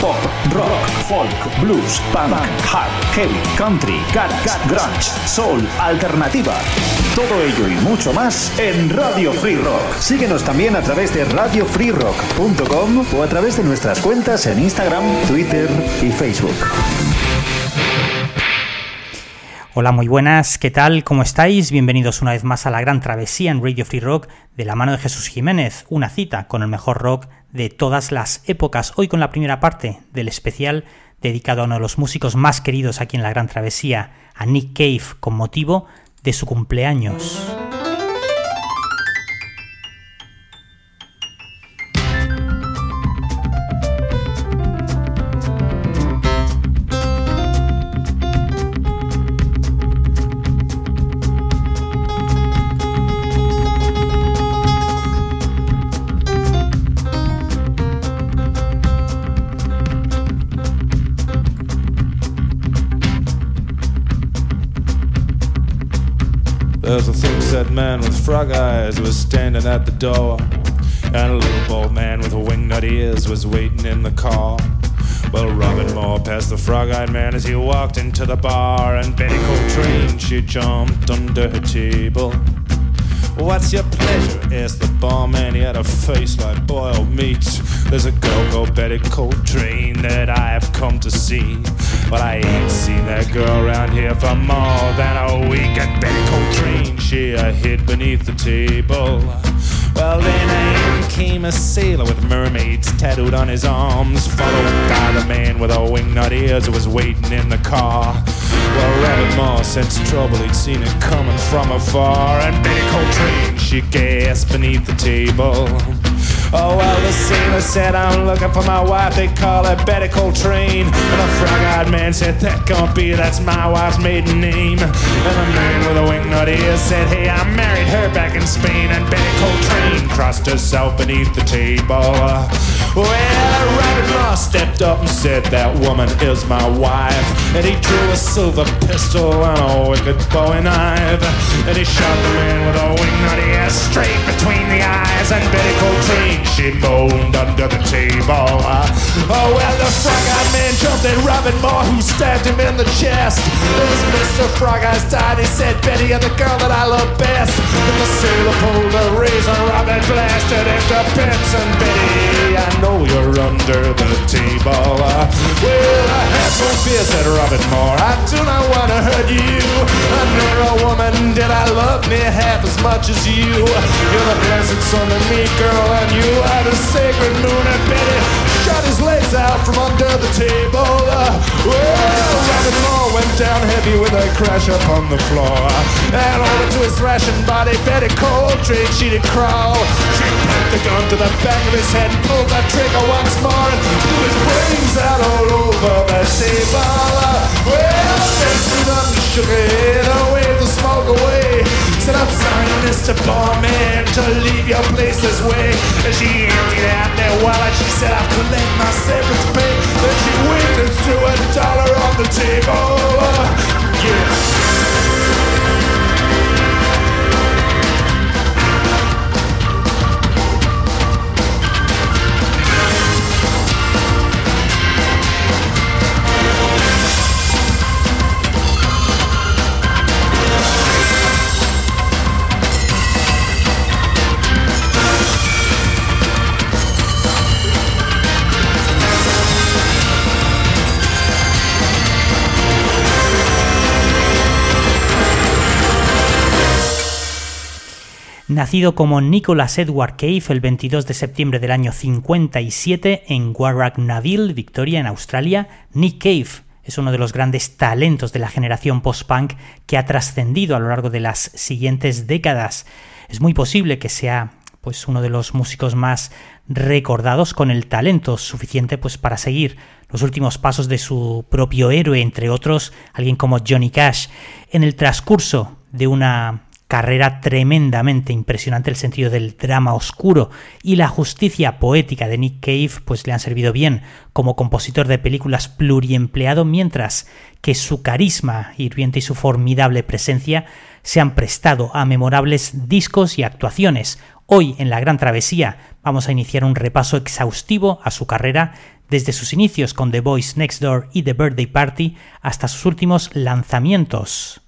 Pop, rock, folk, blues, punk, hard, heavy, country, garage, grunge, soul, alternativa. Todo ello y mucho más en Radio Free Rock. Síguenos también a través de radiofreerock.com o a través de nuestras cuentas en Instagram, Twitter y Facebook. Hola, muy buenas, ¿qué tal? ¿Cómo estáis? Bienvenidos una vez más a la gran travesía en Radio Free Rock de la mano de Jesús Jiménez, una cita con el mejor rock de todas las épocas. Hoy con la primera parte del especial dedicado a uno de los músicos más queridos aquí en la gran travesía, a Nick Cave, con motivo de su cumpleaños. Eyes was standing at the door. And a little bald man with wingnut ears was waiting in the car. Well, Robin Moore passed the frog eyed man as he walked into the bar, and Betty Coltrane, she jumped under her table. What's your pleasure? asked the barman. He had a face like boiled meat. There's a girl called Betty Coltrane that I have come to see. But I ain't seen that girl around here for more than a week. And Betty Coltrane, she hid beneath the table. Well, then in came a sailor with mermaids tattooed on his arms, followed by the man with a wingnut ears who was waiting in the car. Well, Rabbit Moore sensed trouble, he'd seen it coming from afar, and Betty Coltrane, she gasped beneath the table. Said, I'm looking for my wife. They call her Betty Coltrane. And the frog eyed man said, That can't be, that's my wife's maiden name. And the man with a wingnut ear said, Hey, I married her back in Spain. And Betty Coltrane crossed herself beneath the table. Well, Rabbit Moss stepped up and said, That woman is my wife. And he drew a silver pistol and a wicked bowie knife. And he shot the man with a wingnut ear straight between the eyes. And Betty Coltrane she moaned under the table. Oh, well, the frog-eyed man jumped at Robin Moore, who stabbed him in the chest. As Mr. Frog Eyes died, he said, Betty, you're the girl that I love best. And the sailor pulled a razor, Robin blasted into bits. And Betty, I know you're under the table. Well, I have no fear, said Robin Moore. I do not want to hurt you. I nor a woman did I love near half as much as you. You're the blessed son of me, girl, and you are the sacred And Betty shot his legs out from under the table. Uh, well, Robin Moore went down heavy with a crash upon the floor. And over to his thrashing body, Betty Coltrane, she did crawl. She put the gun to the back of his head and pulled that trigger once more and blew his brains out all over the table. Well, then stood up and shook her and waved the smoke away. Said, I'm sorry, Mr. Barman, to leave your place this way. And she emptied out that wallet. She said, I'll collect my severance pay. Then she winked and threw a dollar on the table. Yeah. Nacido como Nicholas Edward Cave el 22 de septiembre del año 57 en Warracknaville, Victoria, en Australia, Nick Cave es uno de los grandes talentos de la generación post-punk que ha trascendido a lo largo de las siguientes décadas. Es muy posible que sea pues uno de los músicos más recordados con el talento suficiente pues para seguir los últimos pasos de su propio héroe, entre otros alguien como Johnny Cash. En el transcurso de una carrera tremendamente impresionante, el sentido del drama oscuro y la justicia poética de Nick Cave pues le han servido bien como compositor de películas pluriempleado, mientras que su carisma hirviente y su formidable presencia se han prestado a memorables discos y actuaciones. Hoy en La Gran Travesía vamos a iniciar un repaso exhaustivo a su carrera desde sus inicios con The Boys Next Door y The Birthday Party hasta sus últimos lanzamientos.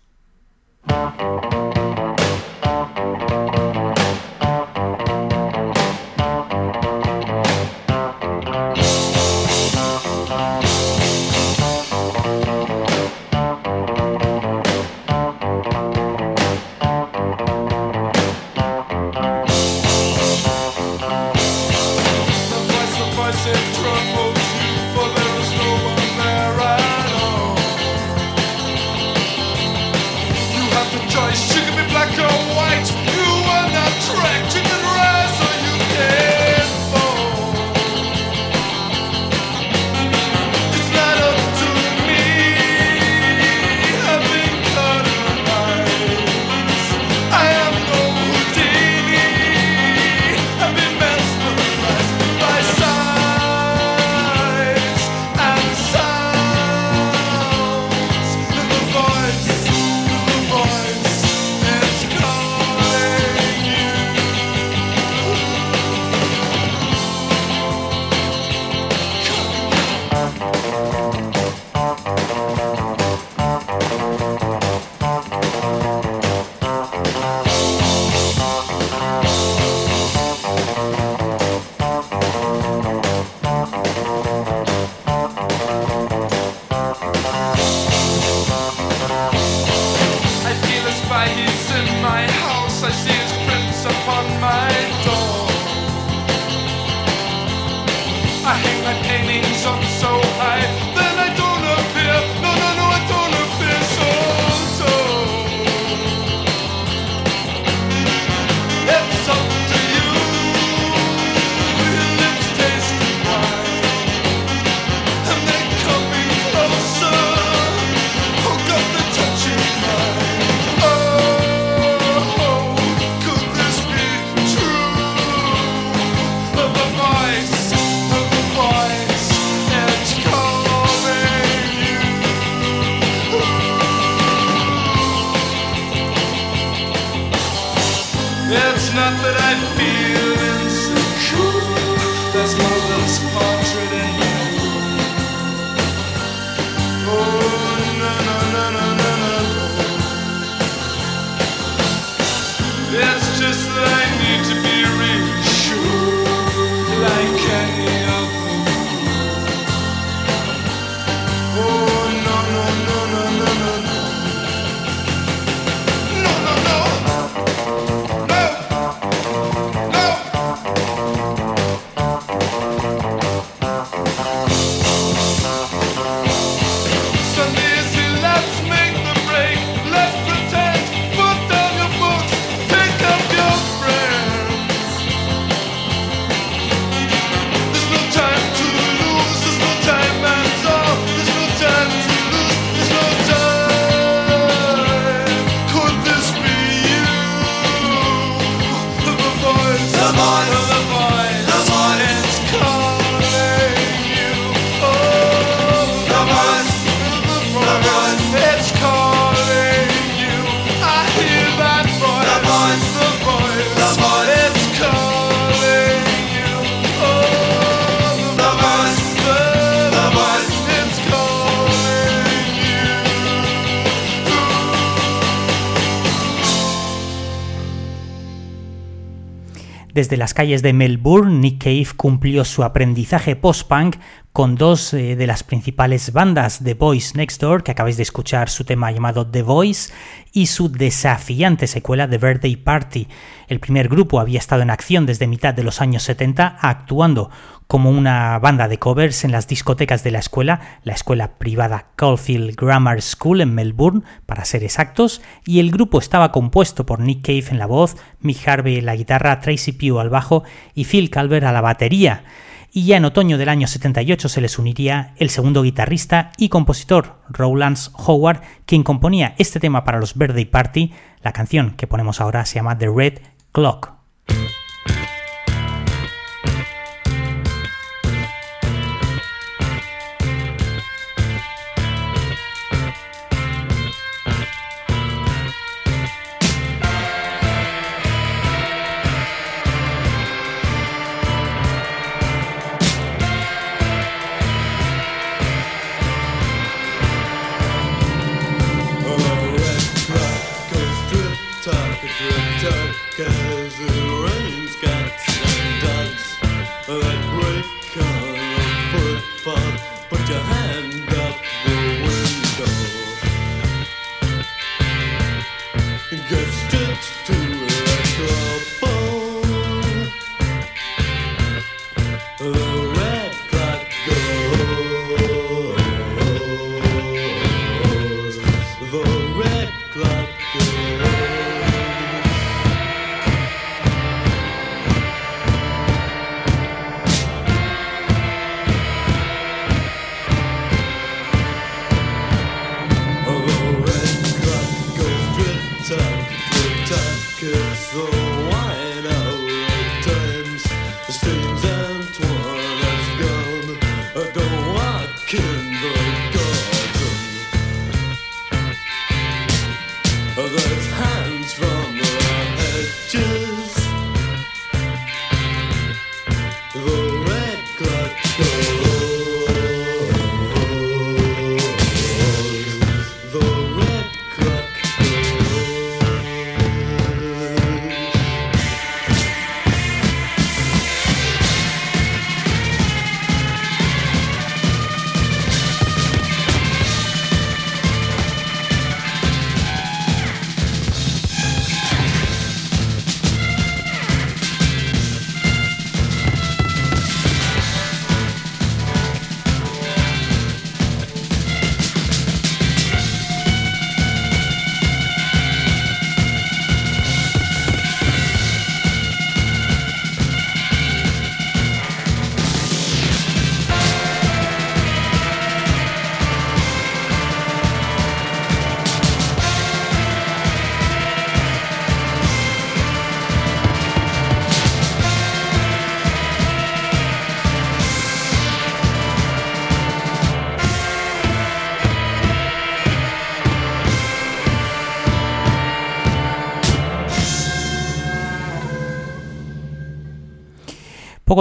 Desde las calles de Melbourne, Nick Cave cumplió su aprendizaje post-punk con dos eh, de las principales bandas, The Boys Next Door, que acabáis de escuchar su tema llamado The Voice, y su desafiante secuela The Birthday Party. El primer grupo había estado en acción desde mitad de los años 70, actuando como una banda de covers en las discotecas de la escuela, la escuela privada Caulfield Grammar School en Melbourne, para ser exactos, y el grupo estaba compuesto por Nick Cave en la voz, Mick Harvey en la guitarra, Tracy Pugh al bajo y Phil Calvert a la batería. y ya en otoño del año 78 se les uniría el segundo guitarrista y compositor, Rowlands Howard, quien componía este tema para los Birthday Party. La canción que ponemos ahora se llama The Red Clock.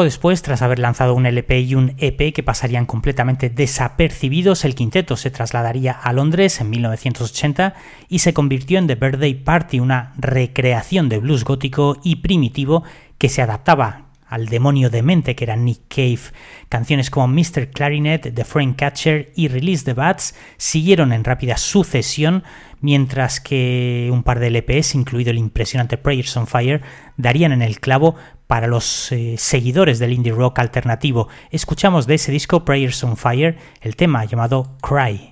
Después, tras haber lanzado un LP y un EP que pasarían completamente desapercibidos, el quinteto se trasladaría a Londres en 1980 y se convirtió en The Birthday Party, una recreación de blues gótico y primitivo que se adaptaba al demonio de mente que era Nick Cave. Canciones como Mr. Clarinet, The Frame Catcher y Release the Bats siguieron en rápida sucesión, mientras que un par de LPs, incluido el impresionante Prayers on Fire, darían en el clavo para los eh, seguidores del indie rock alternativo. Escuchamos de ese disco Prayers on Fire el tema llamado Cry. cry.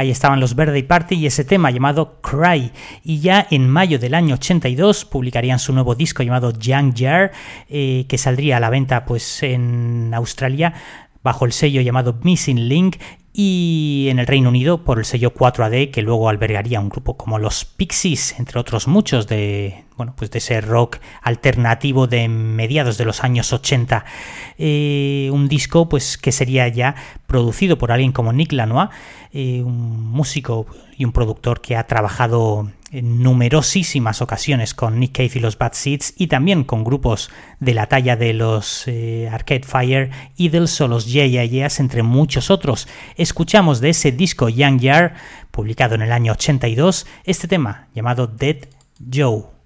Ahí estaban los Birthday Party y ese tema llamado Cry. Y ya en mayo del año 82 publicarían su nuevo disco llamado Young Jar, eh, que saldría a la venta pues en Australia bajo el sello llamado Missing Link y en el Reino Unido por el sello 4AD que luego albergaría un grupo como los Pixies, entre otros muchos de bueno, pues de ese rock alternativo de mediados de los años 80. Eh, un disco pues que sería ya producido por alguien como Nick Lanois, eh, un músico y un productor que ha trabajado en numerosísimas ocasiones con Nick Cave y los Bad Seeds y también con grupos de la talla de los eh, Arcade Fire, Idols o los Yeah Yeah entre muchos otros. Escuchamos de ese disco Young Yar, publicado en el año 82, este tema llamado Dead Joe.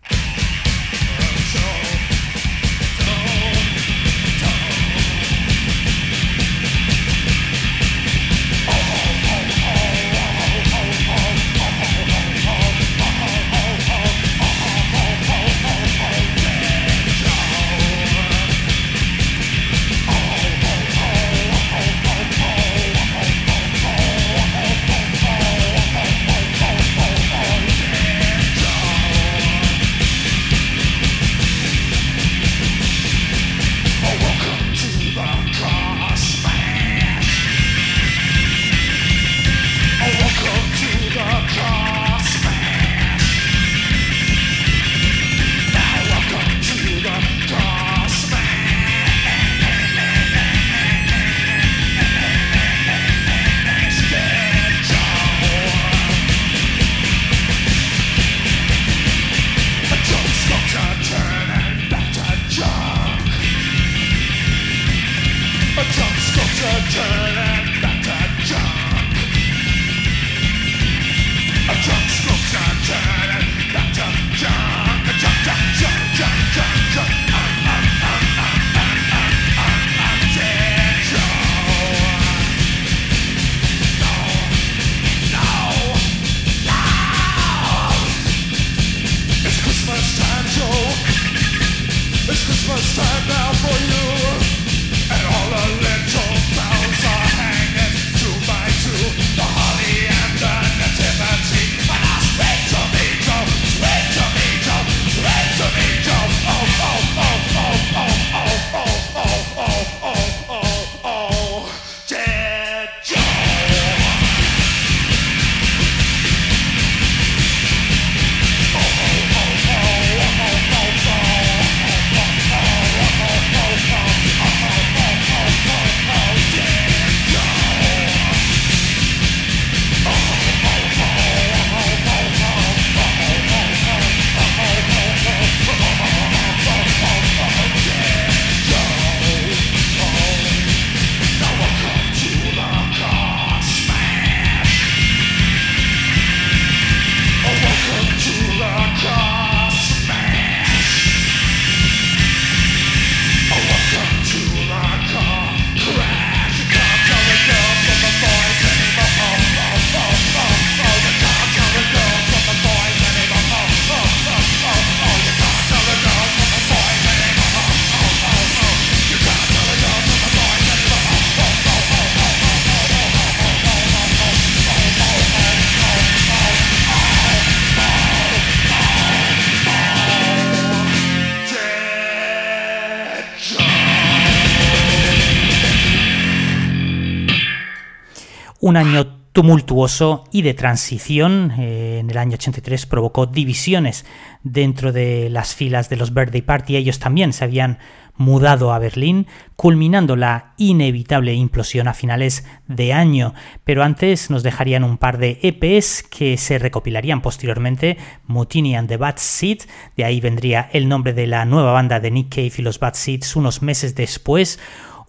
Un año tumultuoso y de transición. Eh, en el año 83 provocó divisiones dentro de las filas de los Birthday Party. Ellos también se habían mudado a Berlín, culminando la inevitable implosión a finales de año. Pero antes nos dejarían un par de EPs que se recopilarían posteriormente, Mutiny and the Bad Seeds, de ahí vendría el nombre de la nueva banda de Nick Cave y los Bad Seeds unos meses después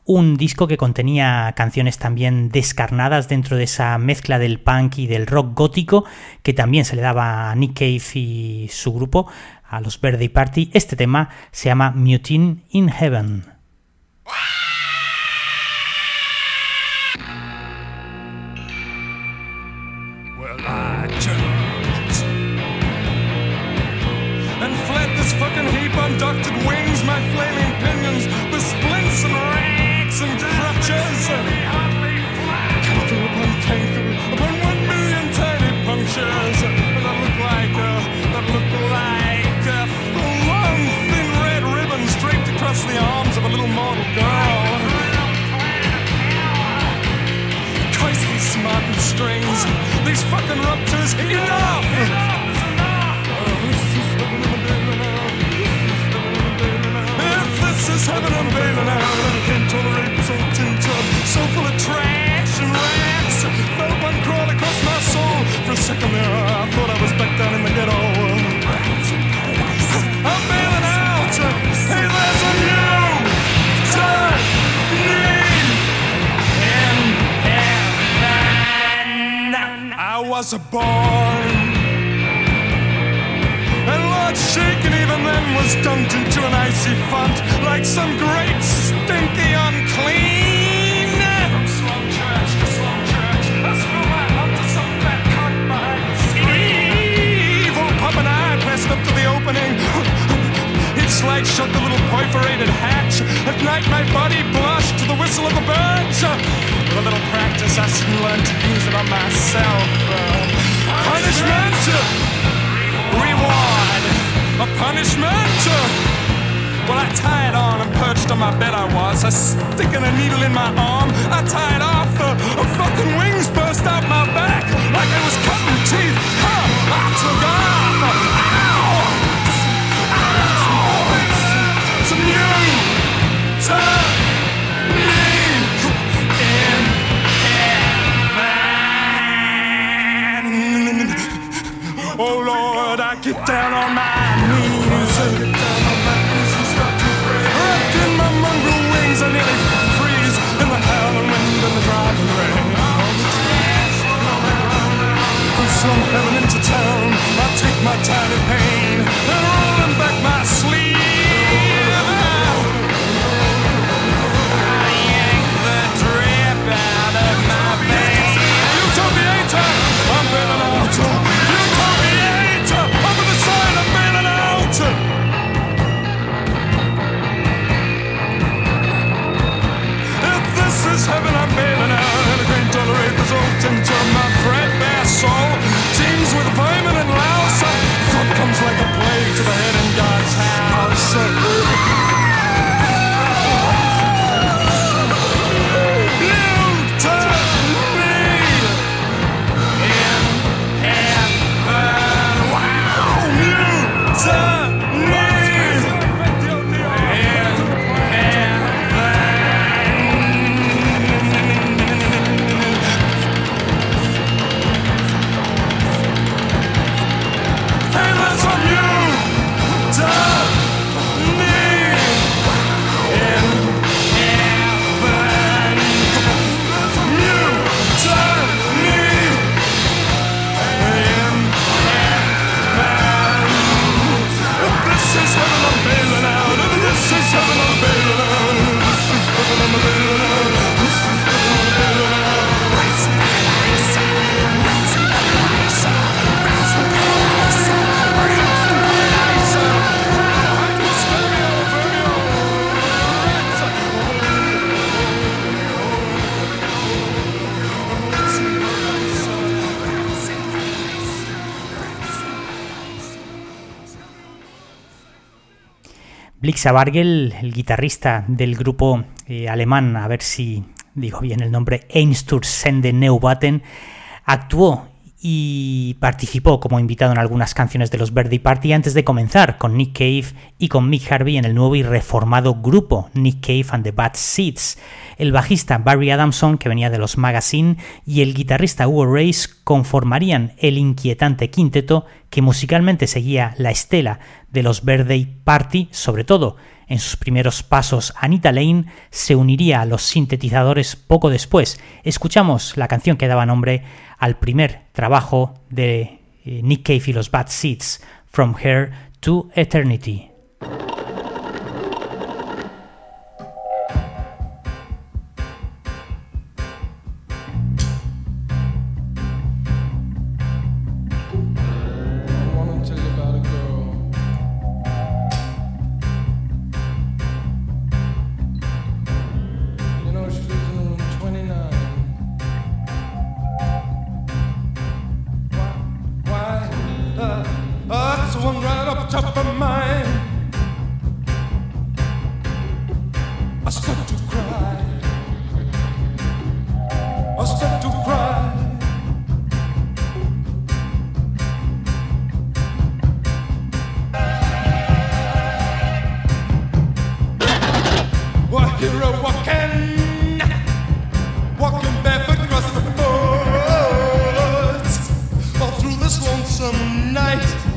un disco que contenía canciones también descarnadas dentro de esa mezcla del punk y del rock gótico que también se le daba a Nick Cave y su grupo, a los Birthday Party. Este tema se llama Mutiny in Heaven. strings, these fucking ruptures, enough! If this is heaven, I'm bailing out. I can't tolerate this tin tub, so full of trash and rats. Felt across my soul. For a second there, I thought I was. Was born. And Lord Shaken even then was dunked into an icy font like some great stinky unclean. Light shut the little perforated hatch. At night my body blushed to the whistle of the birds. With a little practice I soon learned to use it on myself. Punishment, reward, a punishment. Well, I tied on and perched on my bed I was, a sticking a needle in my arm. I tied off, uh, fucking wings burst out my back like I was cutting teeth. Huh, I took off. Oh Lord, I get down on my knees. Wrapped in my mongrel wings, I nearly freeze in the howling wind and the driving rain. From slum heaven into town, I take my time in pain say. Blixa Bargel, el guitarrista del grupo eh, alemán, a ver si digo bien el nombre, Einsturzende Neubauten, actuó y participó como invitado en algunas canciones de los Verdi Party antes de comenzar con Nick Cave y con Mick Harvey en el nuevo y reformado grupo Nick Cave and the Bad Seeds. El bajista Barry Adamson, que venía de los Magazine, y el guitarrista Hugo Race conformarían el inquietante quinteto que musicalmente seguía la estela de los Birthday Party, sobre todo en sus primeros pasos Anita Lane se uniría a los sintetizadores poco después. Escuchamos la canción que daba nombre al primer trabajo de eh, Nick Cave y los Bad Seeds, From Here to Eternity. Lonesome night.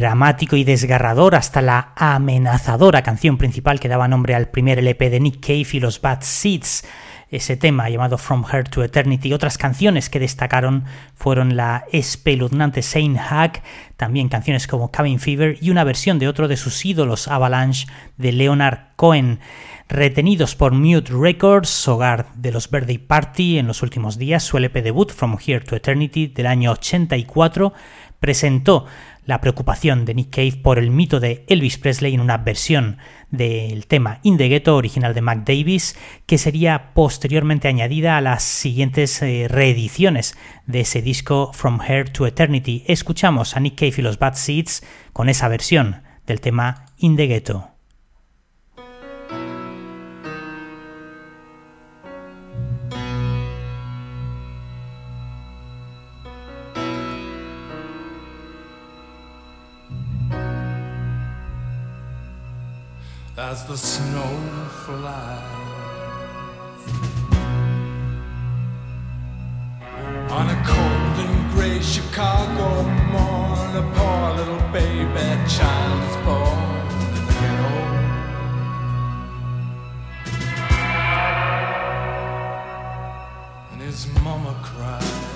Dramático y desgarrador hasta la amenazadora canción principal que daba nombre al primer LP de Nick Cave y los Bad Seeds. Ese tema llamado From Her to Eternity. Otras canciones que destacaron fueron la espeluznante Saint Hack, también canciones como Cabin Fever y una versión de otro de sus ídolos, Avalanche, de Leonard Cohen retenidos por Mute Records, hogar de los Birthday Party en los últimos días, su LP debut From Here to Eternity del año 84 presentó la preocupación de Nick Cave por el mito de Elvis Presley en una versión del tema In the Ghetto original de Mac Davis, que sería posteriormente añadida a las siguientes eh, reediciones de ese disco From Here to Eternity. Escuchamos a Nick Cave y los Bad Seeds con esa versión del tema In the Ghetto. As the snow flies. On a cold and gray Chicago morn, a poor little baby child is born. And his mama cries.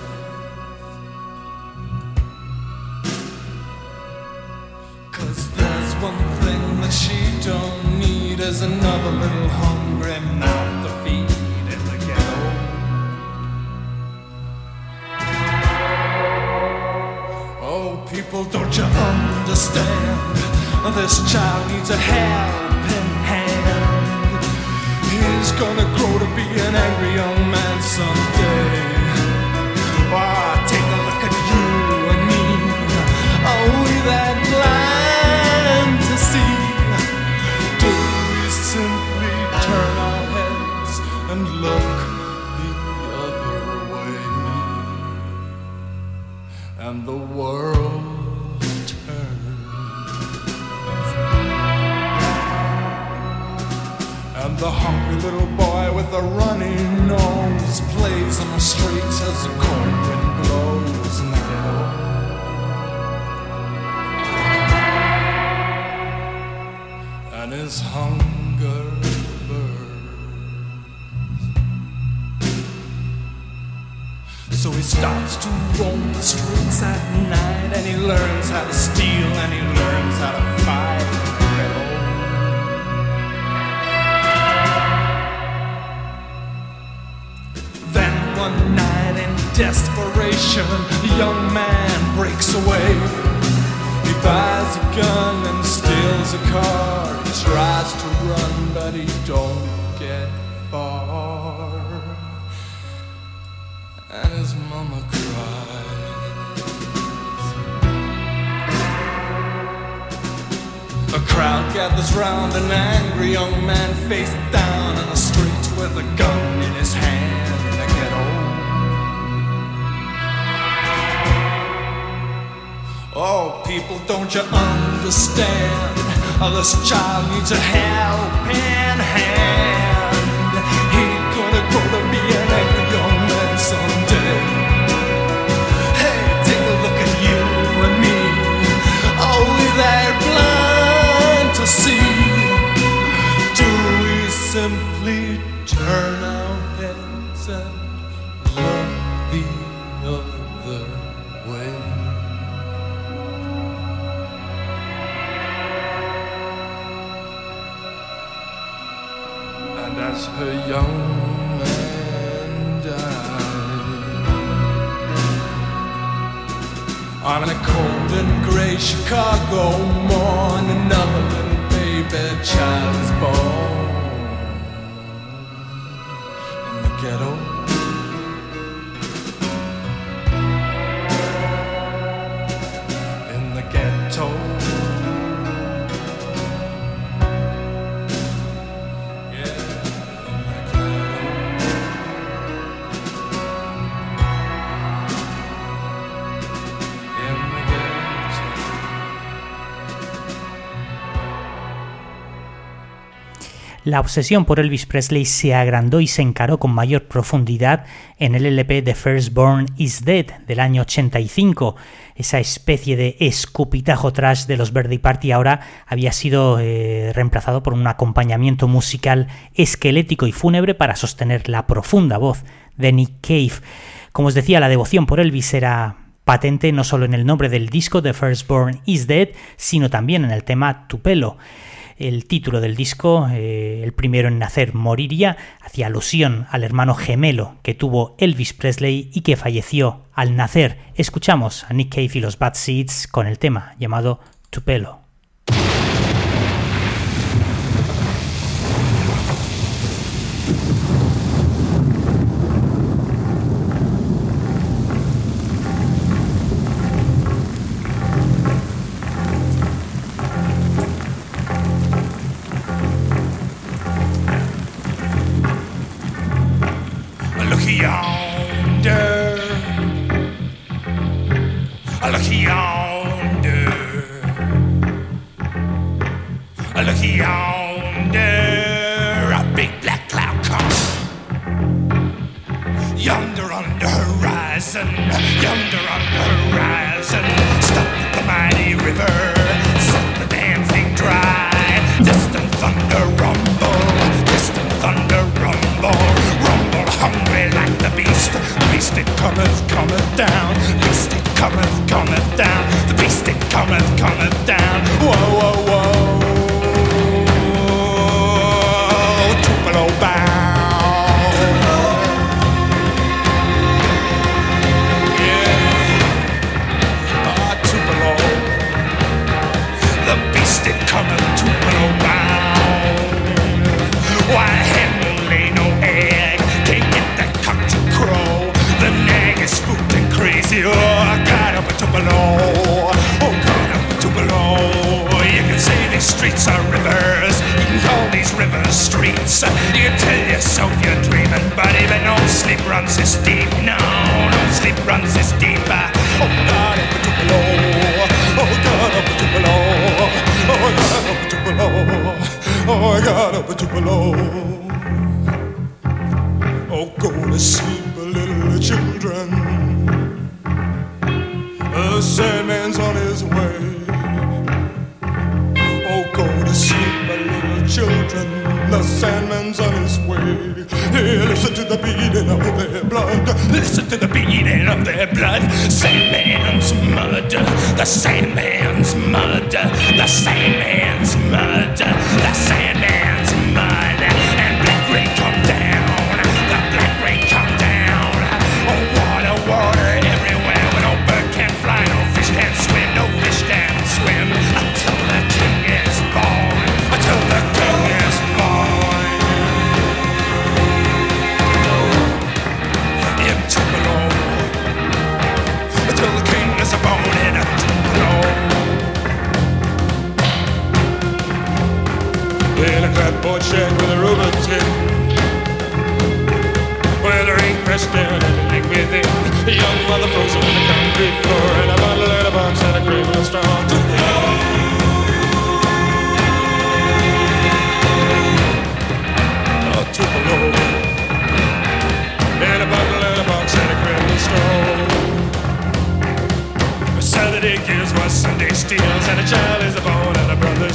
Cause there's one thing that she don't there's another little hungry mouth to feed in the ghetto. Oh, people, don't you understand? This child needs a helping hand. He's gonna grow to be an angry young man someday. Oh, Chicago morn, another little baby child is born in the ghetto. La obsesión por Elvis Presley se agrandó y se encaró con mayor profundidad en el LP The Firstborn is Dead del año 85. Esa especie de escupitajo trash de los Verdi Party ahora había sido eh, reemplazado por un acompañamiento musical esquelético y fúnebre para sostener la profunda voz de Nick Cave. Como os decía, la devoción por Elvis era patente no solo en el nombre del disco The Firstborn is Dead, sino también en el tema Tu pelo. El título del disco, eh, el primero en nacer, moriría, hacía alusión al hermano gemelo que tuvo Elvis Presley y que falleció al nacer. Escuchamos a Nick Cave y los Bad Seeds con el tema llamado Tupelo.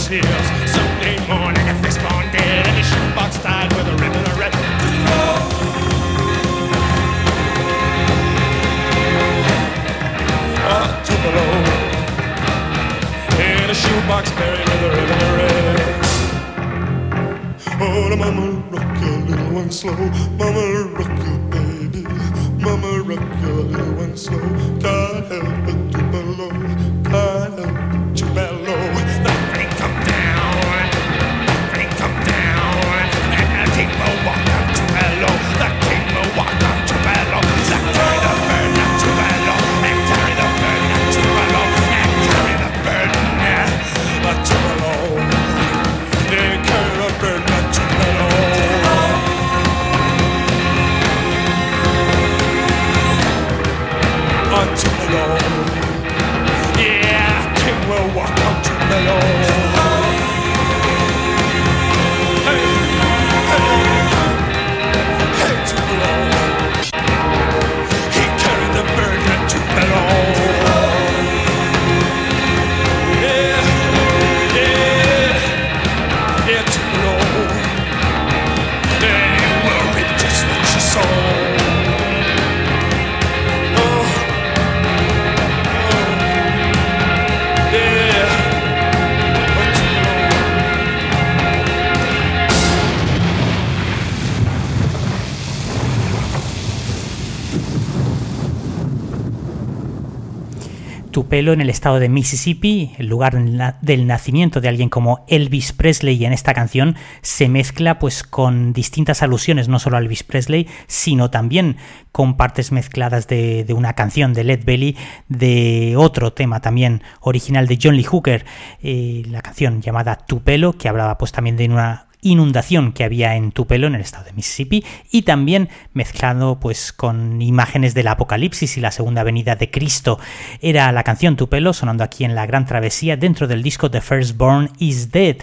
A. Sunday morning, a fist born dead, and a shoebox tied with a ribbon of red. Oh, Tupelo. In a shoebox buried with a ribbon of red. Oh, the mama rock your little one slow. Tupelo en el estado de Mississippi, el lugar del nacimiento de alguien como Elvis Presley y en esta canción se mezcla pues con distintas alusiones no solo a Elvis Presley, sino también con partes mezcladas de, una canción de Led Belly, de otro tema también original de John Lee Hooker, eh, la canción llamada Tupelo, que hablaba pues también de una inundación que había en Tupelo, en el estado de Mississippi, y también mezclado pues con imágenes del Apocalipsis y la segunda venida de Cristo. Era la canción Tupelo sonando aquí en la Gran Travesía dentro del disco The Firstborn is Dead,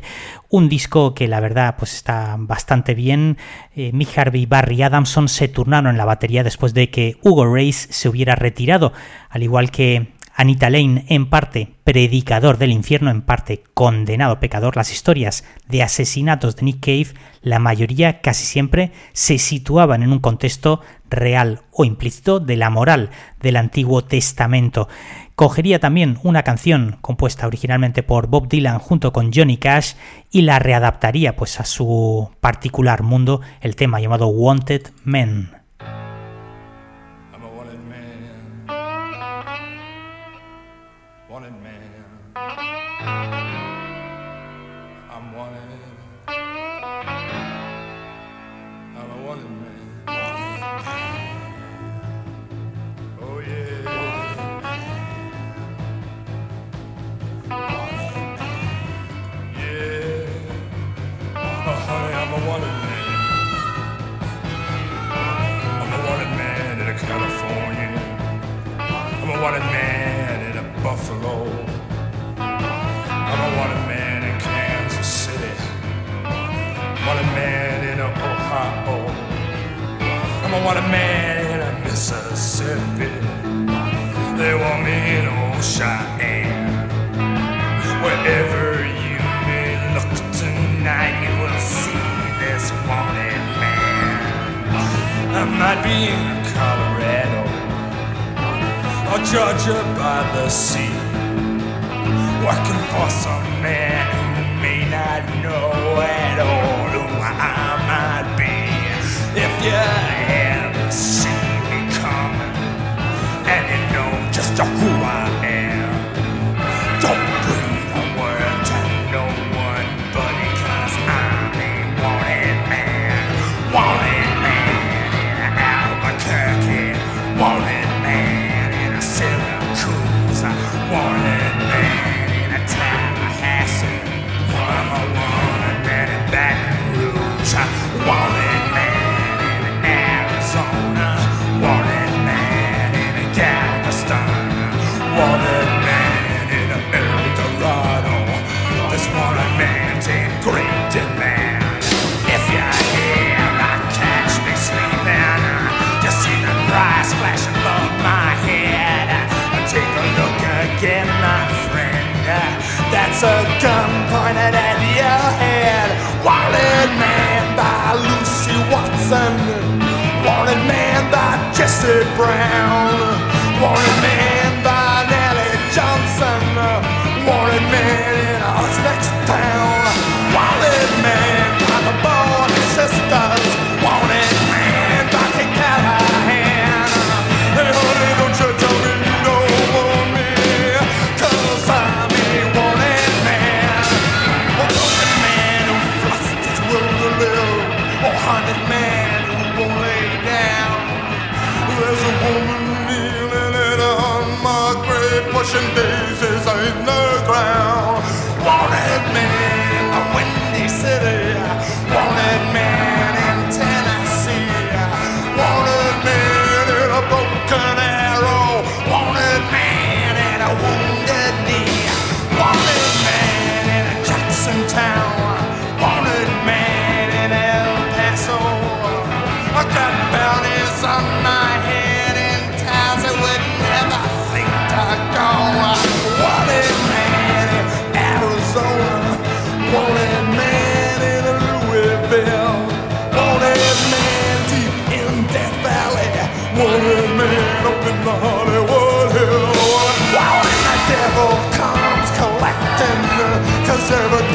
un disco que la verdad pues está bastante bien. Eh, Mick Harvey y Barry Adamson se turnaron en la batería después de que Hugo Race se hubiera retirado, al igual que Anita Lane, en parte predicador del infierno, en parte condenado pecador, las historias de asesinatos de Nick Cave, la mayoría casi siempre se situaban en un contexto real o implícito de la moral del Antiguo Testamento. Cogería también una canción compuesta originalmente por Bob Dylan junto con Johnny Cash y la readaptaría pues a su particular mundo, el tema llamado Wanted Men.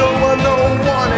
no one, no one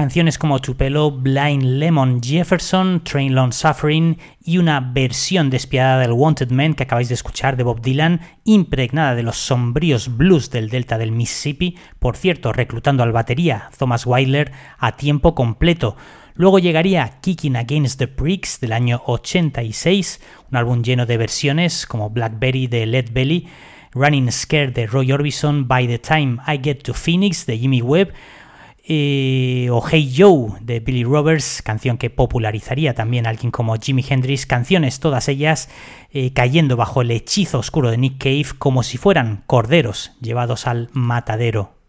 canciones como Tupelo, Blind Lemon Jefferson, Train Long Suffering y una versión despiadada del Wanted Man que acabáis de escuchar de Bob Dylan, impregnada de los sombríos blues del delta del Mississippi, por cierto, reclutando al batería Thomas Wilder a tiempo completo. Luego llegaría Kicking Against the Pricks del año 86, un álbum lleno de versiones como Blackberry de Led Belly, Running Scared de Roy Orbison, By the Time I Get to Phoenix de Jimmy Webb, eh, o Hey Joe de Billy Roberts, canción que popularizaría también a alguien como Jimi Hendrix, canciones todas ellas eh, cayendo bajo el hechizo oscuro de Nick Cave como si fueran corderos llevados al matadero.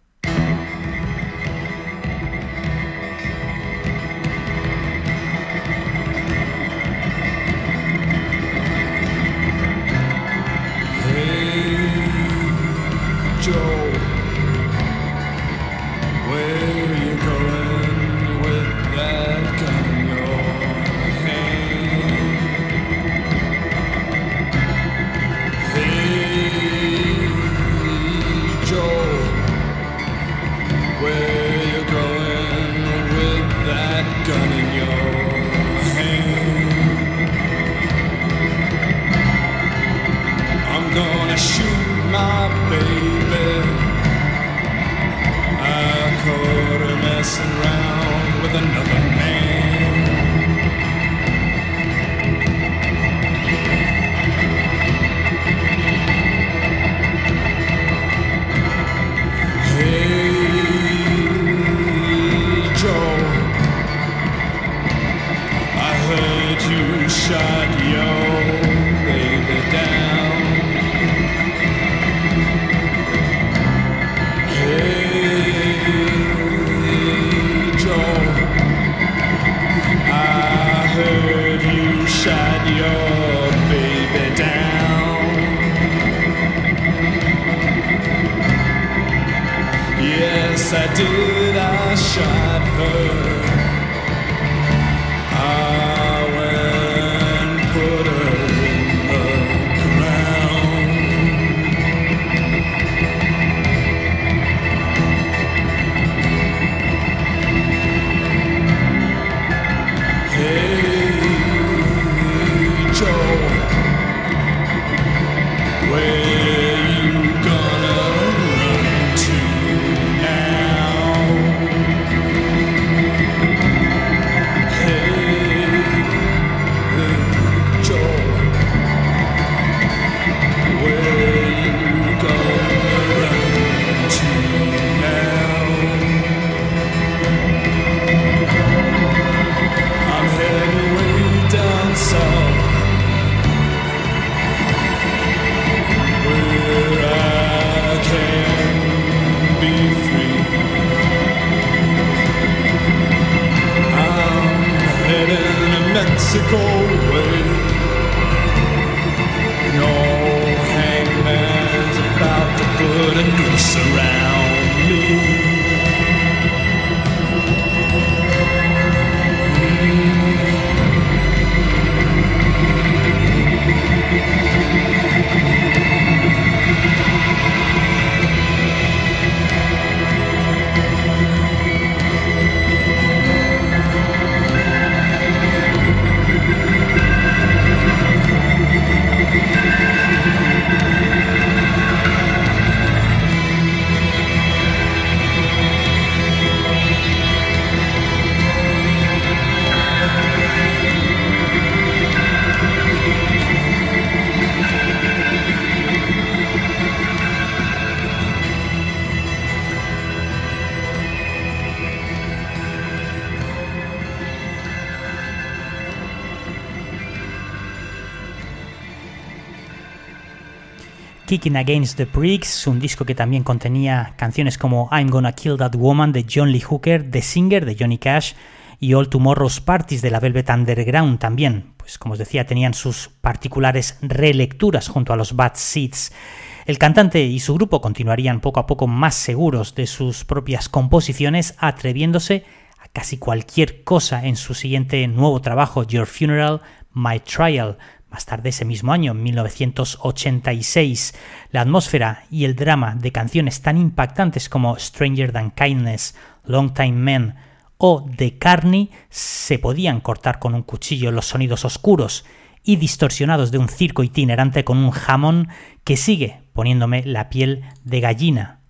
Against the Pricks, un disco que también contenía canciones como I'm Gonna Kill That Woman de John Lee Hooker, The Singer de Johnny Cash y All Tomorrow's Parties de la Velvet Underground también. Pues como os decía, tenían sus particulares relecturas junto a los Bad Seeds. El cantante y su grupo continuarían poco a poco más seguros de sus propias composiciones, atreviéndose a casi cualquier cosa en su siguiente nuevo trabajo, Your Funeral, My Trial, más tarde ese mismo año, en 1986, la atmósfera y el drama de canciones tan impactantes como Stranger Than Kindness, Long Time Men o The Carney se podían cortar con un cuchillo los sonidos oscuros y distorsionados de un circo itinerante con un jamón que sigue poniéndome la piel de gallina.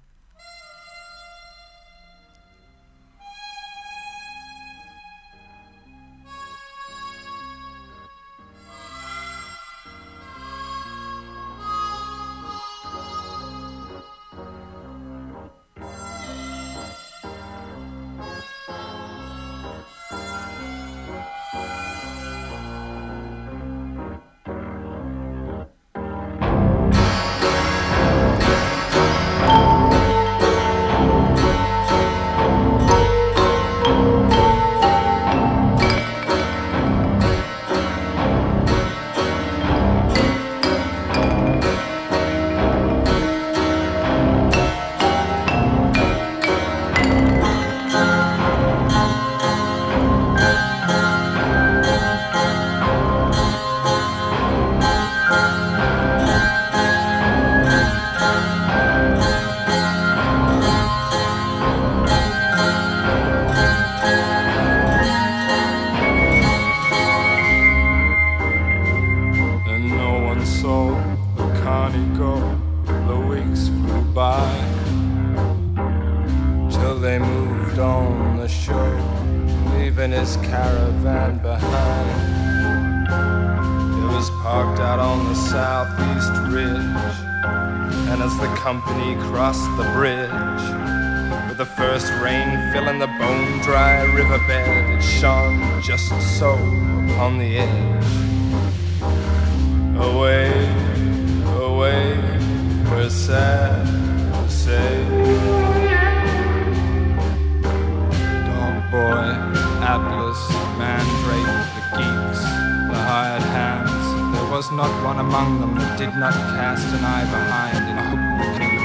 was not one among them that did not cast an eye behind in hope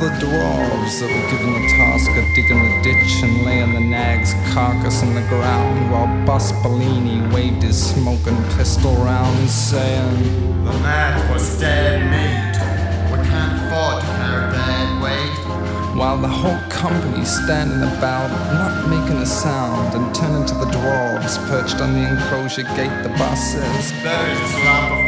the dwarves that were given the task of digging the ditch and laying the nag's carcass in the ground while Bus Bellini waved his smoking pistol round, saying, The man was dead meat. We can't afford to carry that weight. While the whole company standing about, not making a sound, and turning to the dwarves perched on the enclosure gate, the bus says, There's a lump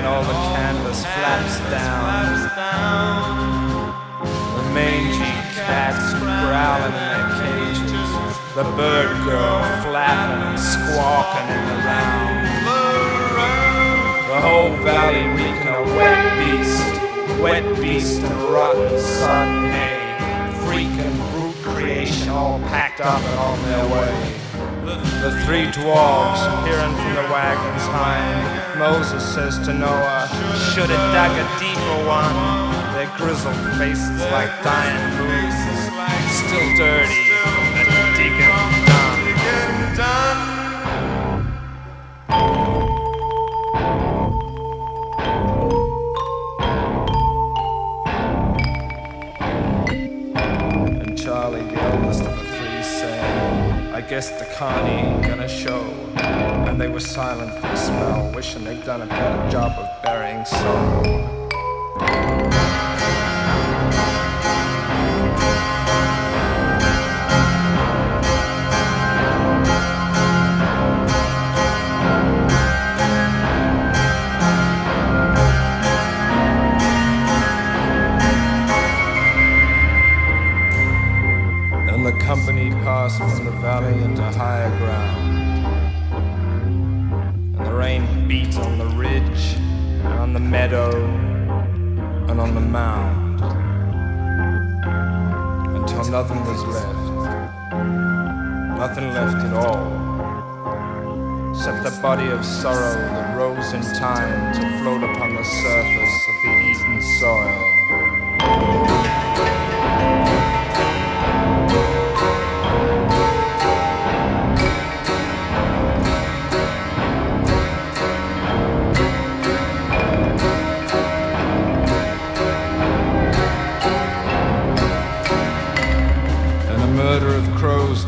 and all the canvas flaps down. The mangy cats growling in their cages. The bird girl flapping and squawking in the round. The whole valley reeking of wet beast, wet beast and rotten sun nay, freak and brute creation all packed up and on their way. The three dwarfs peering from the wagon's hind Moses says to Noah, Should have dug a deeper one. Their grizzled faces like dying mooses, still dirty from the digging done. And Charlie, the oldest I guess the ain't gonna show. And they were silent for a spell, wishing they'd done a better job of burying sorrow. On the mound. Until nothing was left. Nothing left at all. Except the body of sorrow that rose in time to float upon the surface of the eaten soil.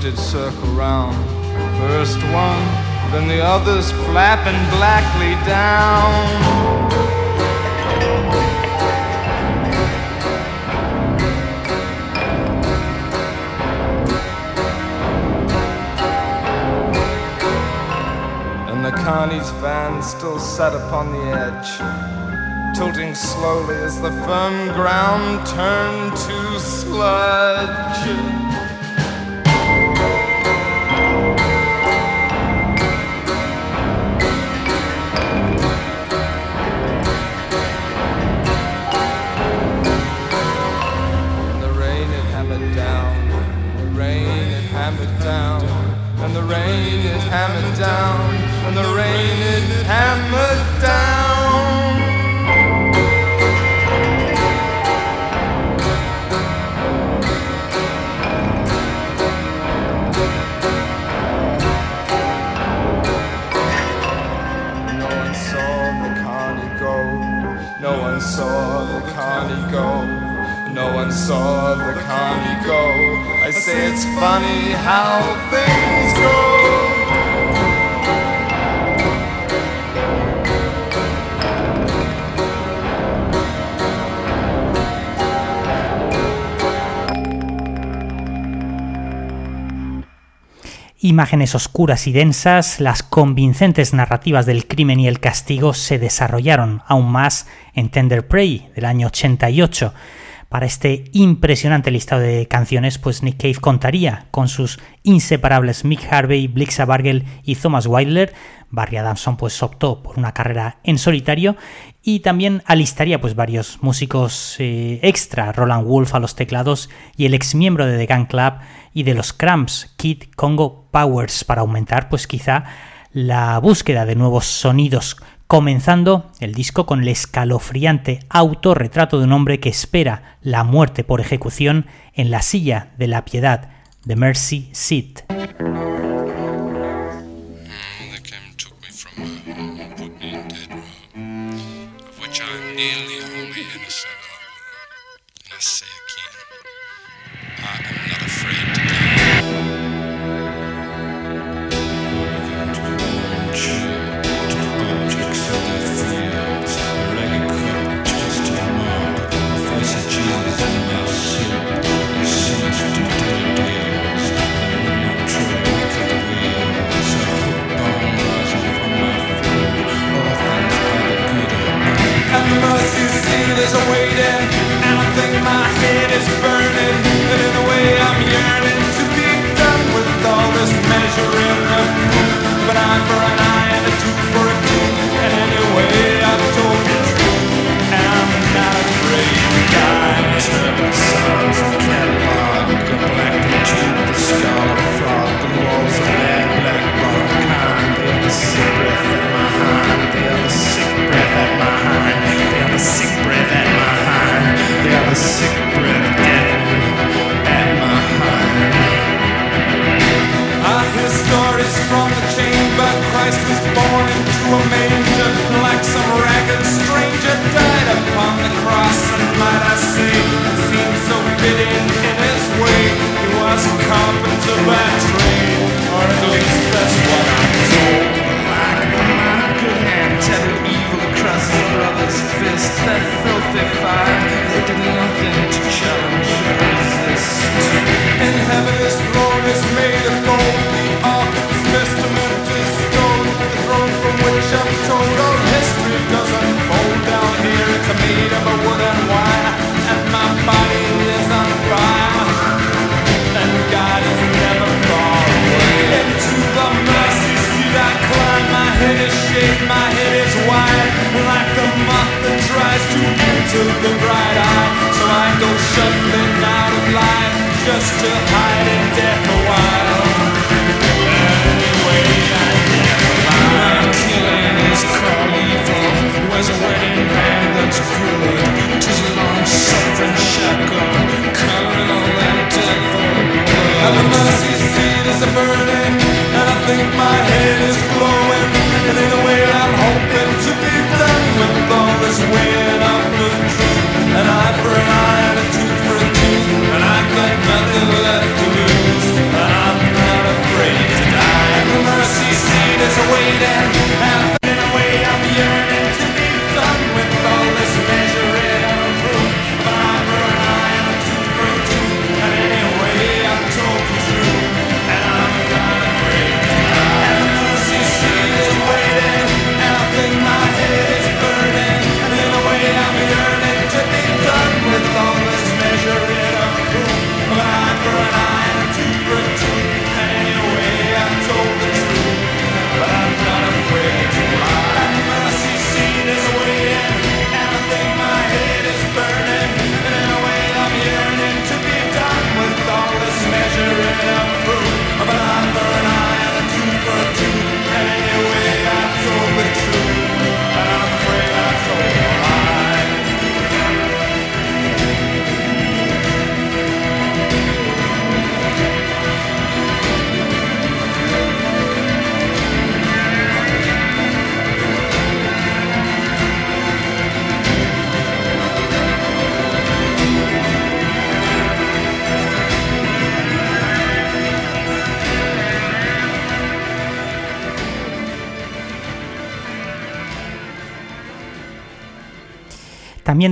Did circle round. First one, then the others flapping blackly down. And the Carney's van still sat upon the edge, tilting slowly as the firm ground turned to sludge. Imágenes oscuras y densas, las convincentes narrativas del crimen y el castigo se desarrollaron aún más en Tender Prey del año 88. Para este impresionante listado de canciones, pues Nick Cave contaría con sus inseparables Mick Harvey, Blixa Bargel y Thomas Wilder. Barry Adamson pues optó por una carrera en solitario y también alistaría pues varios músicos eh, extra, Roland Wolf a los teclados y el ex miembro de The Gun Club y de los Cramps, Kid Congo Powers, para aumentar pues quizá la búsqueda de nuevos sonidos, comenzando el disco con el escalofriante autorretrato de un hombre que espera la muerte por ejecución en la silla de la piedad, The Mercy Seat.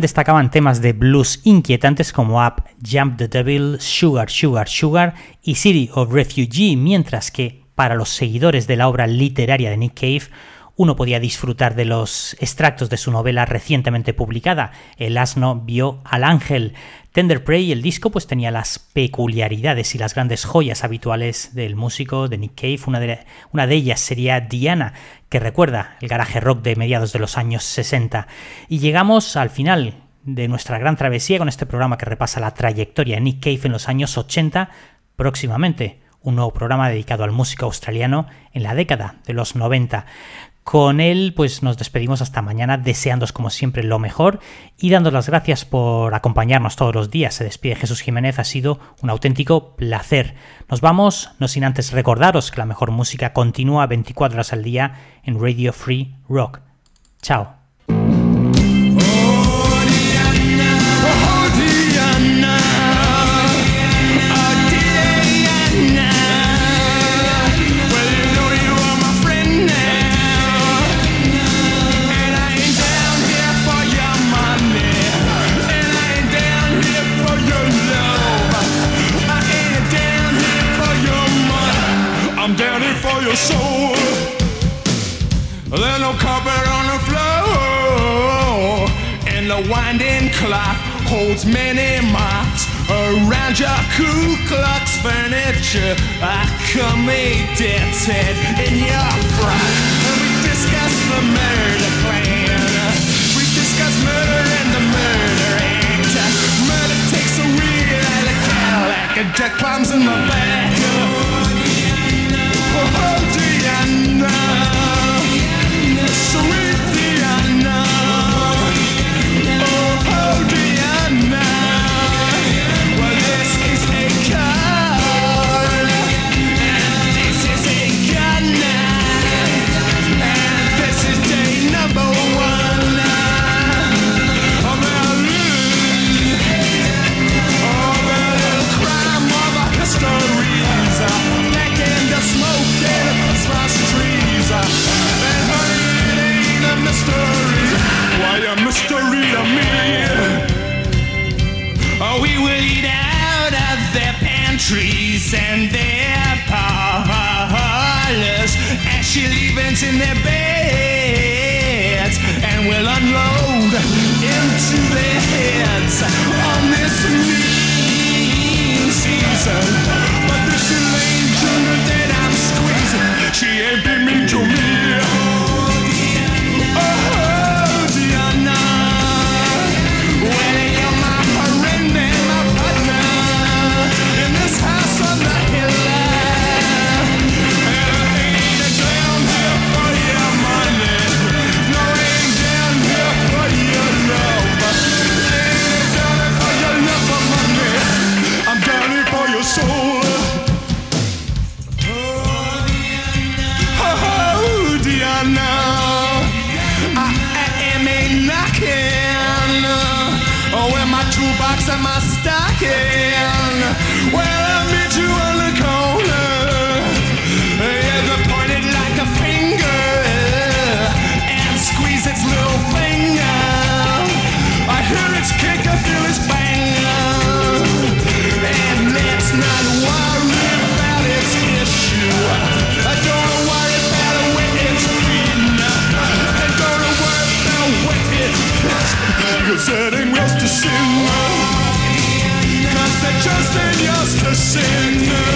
También destacaban temas de blues inquietantes como Up, Jump the Devil, Sugar, Sugar, Sugar y City of Refugee, mientras que para los seguidores de la obra literaria de Nick Cave, uno podía disfrutar de los extractos de su novela recientemente publicada, El asno vio al ángel. Tender Prey, el disco, pues tenía las peculiaridades y las grandes joyas habituales del músico de Nick Cave. Una de, una de ellas sería Diana, que recuerda el garaje rock de mediados de los años 60. Y llegamos al final de nuestra gran travesía con este programa que repasa la trayectoria de Nick Cave en los años 80. Próximamente, un nuevo programa dedicado al músico australiano en la década de los 90. Con él, pues nos despedimos hasta mañana, deseándos como siempre lo mejor y dando las gracias por acompañarnos todos los días. Se despide Jesús Jiménez, ha sido un auténtico placer. Nos vamos, no sin antes recordaros que la mejor música continúa 24 horas al día en Radio Free Rock. Chao. Clock holds many marks around your Ku Klux furniture. I come addicted in your frock, and we discuss the murder plan. We discuss murder and the murder act. Murder takes a a Cadillac, and Jack climbs in the back. And their parlors, ashy leavings in their beds, sinners.